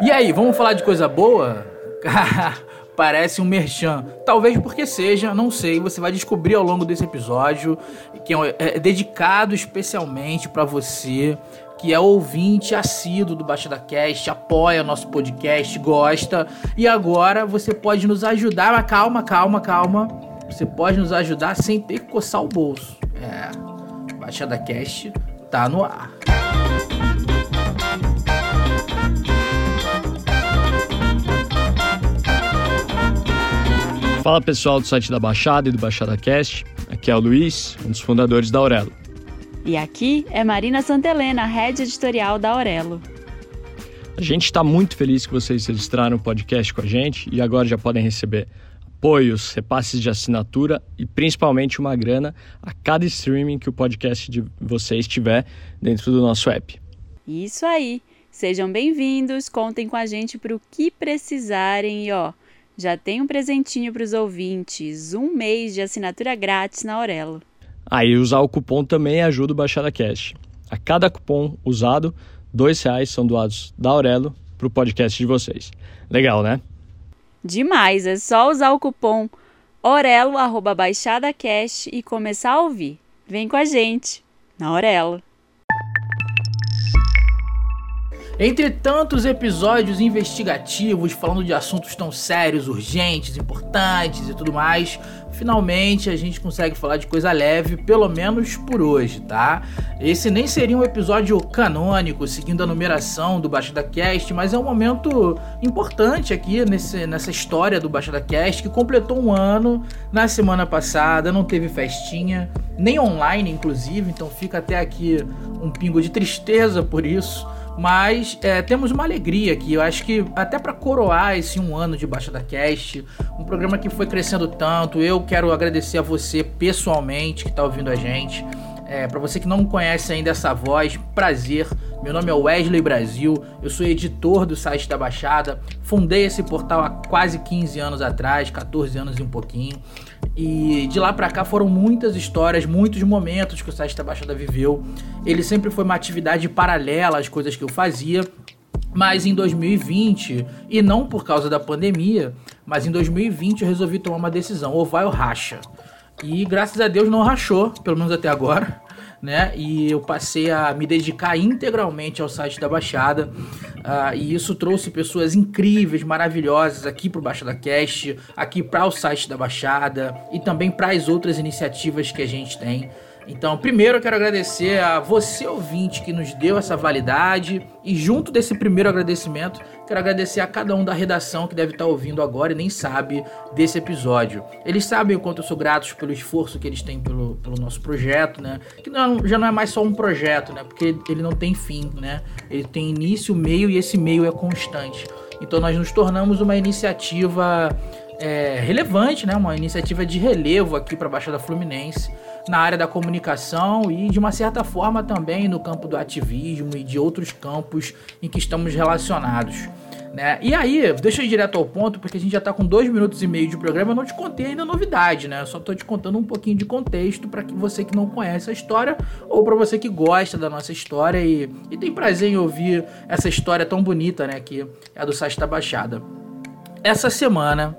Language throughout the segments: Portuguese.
E aí, vamos falar de coisa boa? Parece um merchan. Talvez porque seja, não sei. Você vai descobrir ao longo desse episódio que é, é dedicado especialmente para você que é ouvinte assíduo do Baixada Cast, apoia nosso podcast, gosta. E agora você pode nos ajudar. Mas calma, calma, calma. Você pode nos ajudar sem ter que coçar o bolso. É, Baixada Cast tá no ar. Fala pessoal do site da Baixada e do Baixada Cast. Aqui é o Luiz, um dos fundadores da Aurelo. E aqui é Marina Santelena, head editorial da Aurelo. A gente está muito feliz que vocês registraram o podcast com a gente e agora já podem receber apoios, repasses de assinatura e principalmente uma grana a cada streaming que o podcast de vocês tiver dentro do nosso app. Isso aí! Sejam bem-vindos, contem com a gente para o que precisarem e ó, já tem um presentinho para os ouvintes, um mês de assinatura grátis na Aurelo. Aí ah, usar o cupom também ajuda o Baixada Cash. A cada cupom usado, dois reais são doados da Aurelo para o podcast de vocês. Legal, né? Demais! É só usar o cupom orelo@baixadacast e começar a ouvir. Vem com a gente na Aurelo. Entre tantos episódios investigativos falando de assuntos tão sérios, urgentes, importantes e tudo mais, finalmente a gente consegue falar de coisa leve, pelo menos por hoje, tá? Esse nem seria um episódio canônico, seguindo a numeração do Baixada Cast, mas é um momento importante aqui nesse, nessa história do Baixada Cast, que completou um ano na semana passada, não teve festinha, nem online, inclusive, então fica até aqui um pingo de tristeza por isso. Mas é, temos uma alegria aqui. Eu acho que até para coroar esse um ano de Baixada Cast, um programa que foi crescendo tanto, eu quero agradecer a você pessoalmente que está ouvindo a gente. É, para você que não conhece ainda essa voz, prazer. Meu nome é Wesley Brasil, eu sou editor do site da Baixada. Fundei esse portal há quase 15 anos atrás, 14 anos e um pouquinho. E de lá para cá foram muitas histórias, muitos momentos que o site da Baixada viveu. Ele sempre foi uma atividade paralela às coisas que eu fazia. Mas em 2020, e não por causa da pandemia, mas em 2020 eu resolvi tomar uma decisão, ou vai ou racha. E graças a Deus não rachou, pelo menos até agora, né? E eu passei a me dedicar integralmente ao site da Baixada. Uh, e isso trouxe pessoas incríveis, maravilhosas aqui para o Baixada Cast, aqui para o site da Baixada e também para as outras iniciativas que a gente tem. Então, primeiro eu quero agradecer a você ouvinte que nos deu essa validade e junto desse primeiro agradecimento, quero agradecer a cada um da redação que deve estar ouvindo agora e nem sabe desse episódio. Eles sabem o quanto eu sou grato pelo esforço que eles têm pelo, pelo nosso projeto, né? Que não, já não é mais só um projeto, né? Porque ele não tem fim, né? Ele tem início, meio e esse meio é constante. Então nós nos tornamos uma iniciativa é, relevante, né? Uma iniciativa de relevo aqui para a Baixada Fluminense na área da comunicação e de uma certa forma também no campo do ativismo e de outros campos em que estamos relacionados. Né? E aí, deixa eu ir direto ao ponto, porque a gente já está com dois minutos e meio de programa, eu não te contei ainda novidade, né? Eu só estou te contando um pouquinho de contexto para que você que não conhece a história ou para você que gosta da nossa história e, e tem prazer em ouvir essa história tão bonita, né? Que é a do Site da Baixada. Essa semana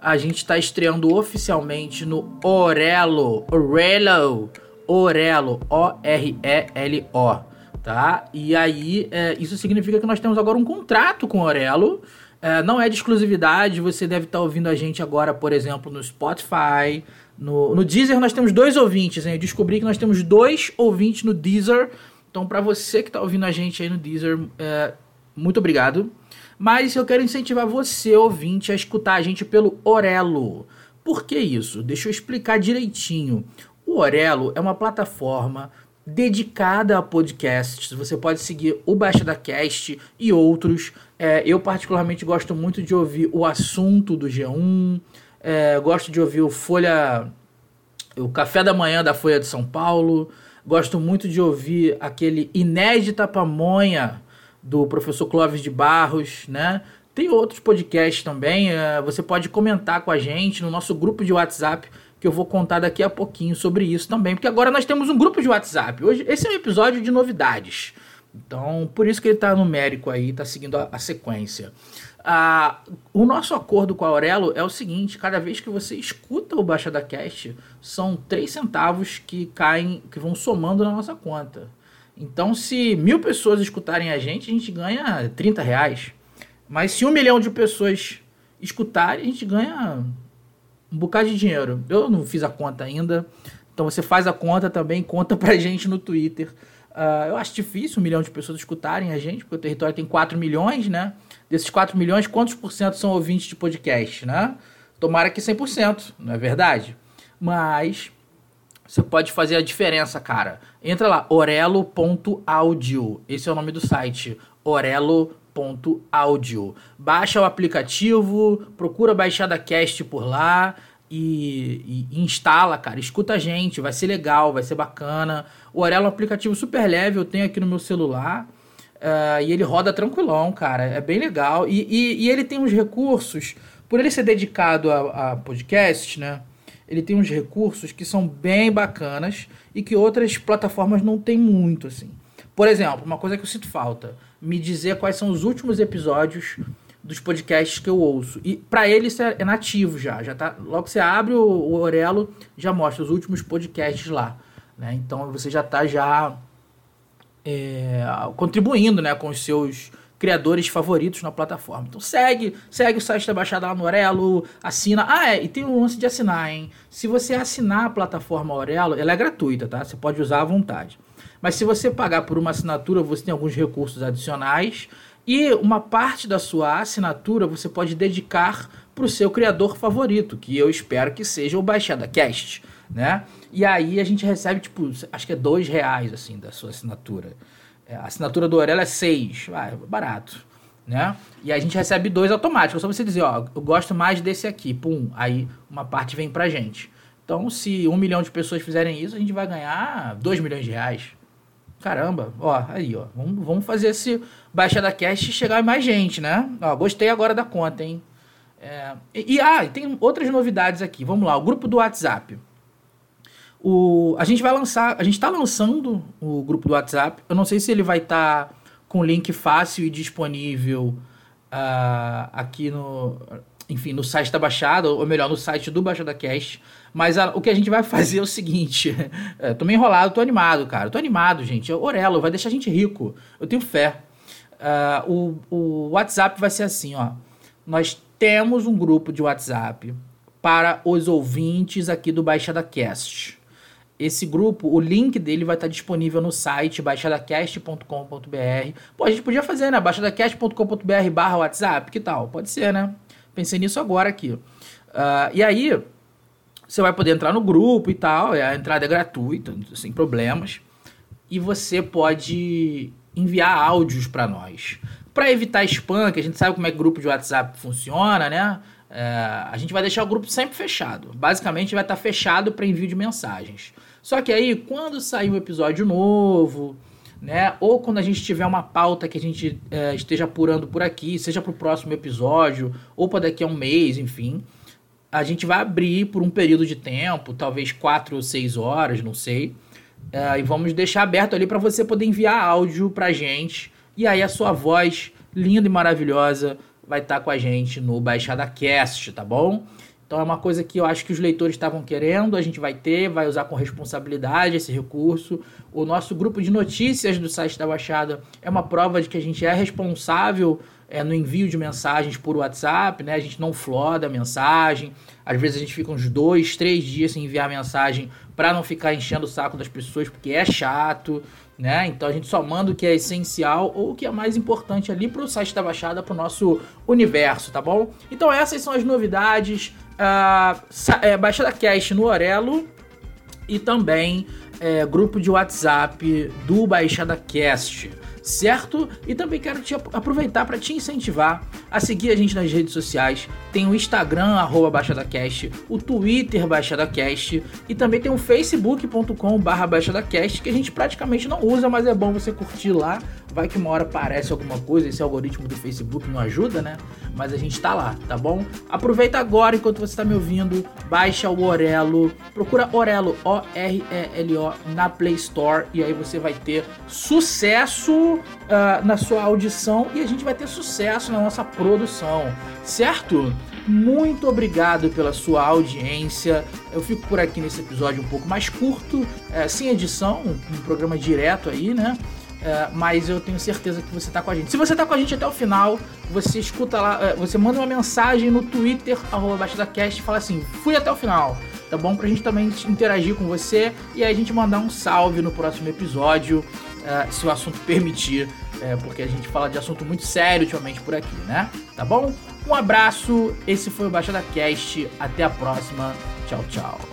a gente está estreando oficialmente no Orelo, Orelo, Orelo, O-R-E-L-O, tá? E aí, é, isso significa que nós temos agora um contrato com o Orelo, é, não é de exclusividade, você deve estar tá ouvindo a gente agora, por exemplo, no Spotify, no, no Deezer. Nós temos dois ouvintes, hein? Eu descobri que nós temos dois ouvintes no Deezer, então para você que está ouvindo a gente aí no Deezer, é, muito obrigado. Mas eu quero incentivar você, ouvinte, a escutar a gente pelo Orelo. Por que isso? Deixa eu explicar direitinho. O Orelo é uma plataforma dedicada a podcasts. Você pode seguir o Baixa da Cast e outros. É, eu, particularmente, gosto muito de ouvir o assunto do G1. É, gosto de ouvir o Folha. O Café da Manhã da Folha de São Paulo. Gosto muito de ouvir aquele Inédita Pamonha do professor Clóvis de Barros, né? Tem outros podcasts também. Uh, você pode comentar com a gente no nosso grupo de WhatsApp, que eu vou contar daqui a pouquinho sobre isso também. Porque agora nós temos um grupo de WhatsApp. Hoje, esse é um episódio de novidades. Então, por isso que ele está numérico aí, está seguindo a, a sequência. Ah, o nosso acordo com a Aurelo é o seguinte: cada vez que você escuta o Baixada Cast, são 3 centavos que caem, que vão somando na nossa conta. Então, se mil pessoas escutarem a gente, a gente ganha 30 reais. Mas se um milhão de pessoas escutarem, a gente ganha um bocado de dinheiro. Eu não fiz a conta ainda. Então você faz a conta também, conta pra gente no Twitter. Uh, eu acho difícil um milhão de pessoas escutarem a gente, porque o território tem 4 milhões, né? Desses 4 milhões, quantos por cento são ouvintes de podcast, né? Tomara que 100%, não é verdade? Mas você pode fazer a diferença, cara. Entra lá, orelo.audio. Esse é o nome do site, orelo.audio. Baixa o aplicativo, procura baixar da Cast por lá e, e, instala, cara. Escuta a gente, vai ser legal, vai ser bacana. O Orelo é um aplicativo super leve, eu tenho aqui no meu celular. Uh, e ele roda tranquilão, cara. É bem legal. E, e, e ele tem uns recursos, por ele ser dedicado a, a, podcast, né? Ele tem uns recursos que são bem bacanas e que outras plataformas não tem muito, assim. Por exemplo, uma coisa que eu sinto falta: me dizer quais são os últimos episódios dos podcasts que eu ouço. E para ele isso é, é, nativo já, já tá, logo que você abre o, o Orelo, já mostra os últimos podcasts lá, né? Então você já tá já é, contribuindo, né, com os seus criadores favoritos na plataforma. Então segue, segue o site da Baixada lá no Orelo, assina. Ah, é, e tem um lance de assinar, hein? Se você assinar a plataforma Orelo, ela é gratuita, tá? Você pode usar à vontade. Mas se você pagar por uma assinatura, você tem alguns recursos adicionais e uma parte da sua assinatura você pode dedicar para o seu criador favorito, que eu espero que seja o Baixada Cast, né? E aí a gente recebe, tipo, acho que é dois reais, assim, da sua assinatura. É, a assinatura do Aurelo é seis, ah, é barato, né? E a gente recebe dois automáticos, é só você dizer, ó, eu gosto mais desse aqui, pum, aí uma parte vem pra gente. Então, se um milhão de pessoas fizerem isso, a gente vai ganhar dois milhões de reais. Caramba, ó, aí, ó. Vamos, vamos fazer esse Baixada Cast chegar mais gente, né? Ó, gostei agora da conta, hein? É, e, e, ah, tem outras novidades aqui. Vamos lá, o grupo do WhatsApp. O, a gente vai lançar, a gente está lançando o grupo do WhatsApp. Eu não sei se ele vai estar tá com link fácil e disponível uh, aqui no, enfim, no site da Baixada, ou melhor, no site do Baixada Cast. Mas a, o que a gente vai fazer é o seguinte: é, tô meio enrolado, tô animado, cara. Tô animado, gente. Orelo vai deixar a gente rico. Eu tenho fé. Uh, o, o WhatsApp vai ser assim, ó. Nós temos um grupo de WhatsApp para os ouvintes aqui do Baixada Cast. Esse grupo, o link dele vai estar disponível no site baixadacast.com.br. Pô, a gente podia fazer, né? baixadacast.com.br barra WhatsApp, que tal? Pode ser, né? Pensei nisso agora aqui. Uh, e aí, você vai poder entrar no grupo e tal, a entrada é gratuita, sem problemas. E você pode enviar áudios para nós. Para evitar spam, que a gente sabe como é que grupo de WhatsApp funciona, né? É, a gente vai deixar o grupo sempre fechado. Basicamente, vai estar fechado para envio de mensagens. Só que aí, quando sair um episódio novo, né? Ou quando a gente tiver uma pauta que a gente é, esteja apurando por aqui, seja para o próximo episódio, ou para daqui a um mês, enfim, a gente vai abrir por um período de tempo, talvez quatro ou seis horas, não sei, é, e vamos deixar aberto ali para você poder enviar áudio para gente, e aí a sua voz linda e maravilhosa vai estar tá com a gente no Baixada Cast, tá bom? Então é uma coisa que eu acho que os leitores estavam querendo, a gente vai ter, vai usar com responsabilidade esse recurso. O nosso grupo de notícias do site da Baixada é uma prova de que a gente é responsável é, no envio de mensagens por WhatsApp, né? A gente não floda a mensagem. Às vezes a gente fica uns dois, três dias sem enviar mensagem para não ficar enchendo o saco das pessoas, porque é chato, né? Então a gente só manda o que é essencial ou o que é mais importante ali para o site da Baixada, para o nosso universo, tá bom? Então essas são as novidades. Uh, é, Baixada Cast no Orelo e também é, grupo de WhatsApp do Baixada Cast certo? E também quero te aproveitar para te incentivar a seguir a gente nas redes sociais. Tem o Instagram, arroba BaixadaCast, o Twitter BaixadaCast e também tem o facebook.com barra BaixadaCast que a gente praticamente não usa, mas é bom você curtir lá. Vai que uma hora aparece alguma coisa, esse algoritmo do Facebook não ajuda, né? Mas a gente tá lá, tá bom? Aproveita agora enquanto você tá me ouvindo, baixa o Orelo, procura Orelo, O-R-E-L-O, na Play Store e aí você vai ter sucesso uh, na sua audição e a gente vai ter sucesso na nossa produção, certo? Muito obrigado pela sua audiência. Eu fico por aqui nesse episódio um pouco mais curto, é, sem edição, um programa direto aí, né? É, mas eu tenho certeza que você está com a gente. Se você está com a gente até o final, você escuta lá, é, você manda uma mensagem no Twitter, arroba e fala assim, fui até o final, tá bom? Pra gente também interagir com você e aí a gente mandar um salve no próximo episódio, é, se o assunto permitir, é, porque a gente fala de assunto muito sério ultimamente por aqui, né? Tá bom? Um abraço, esse foi o Baixada Cast, até a próxima, tchau, tchau.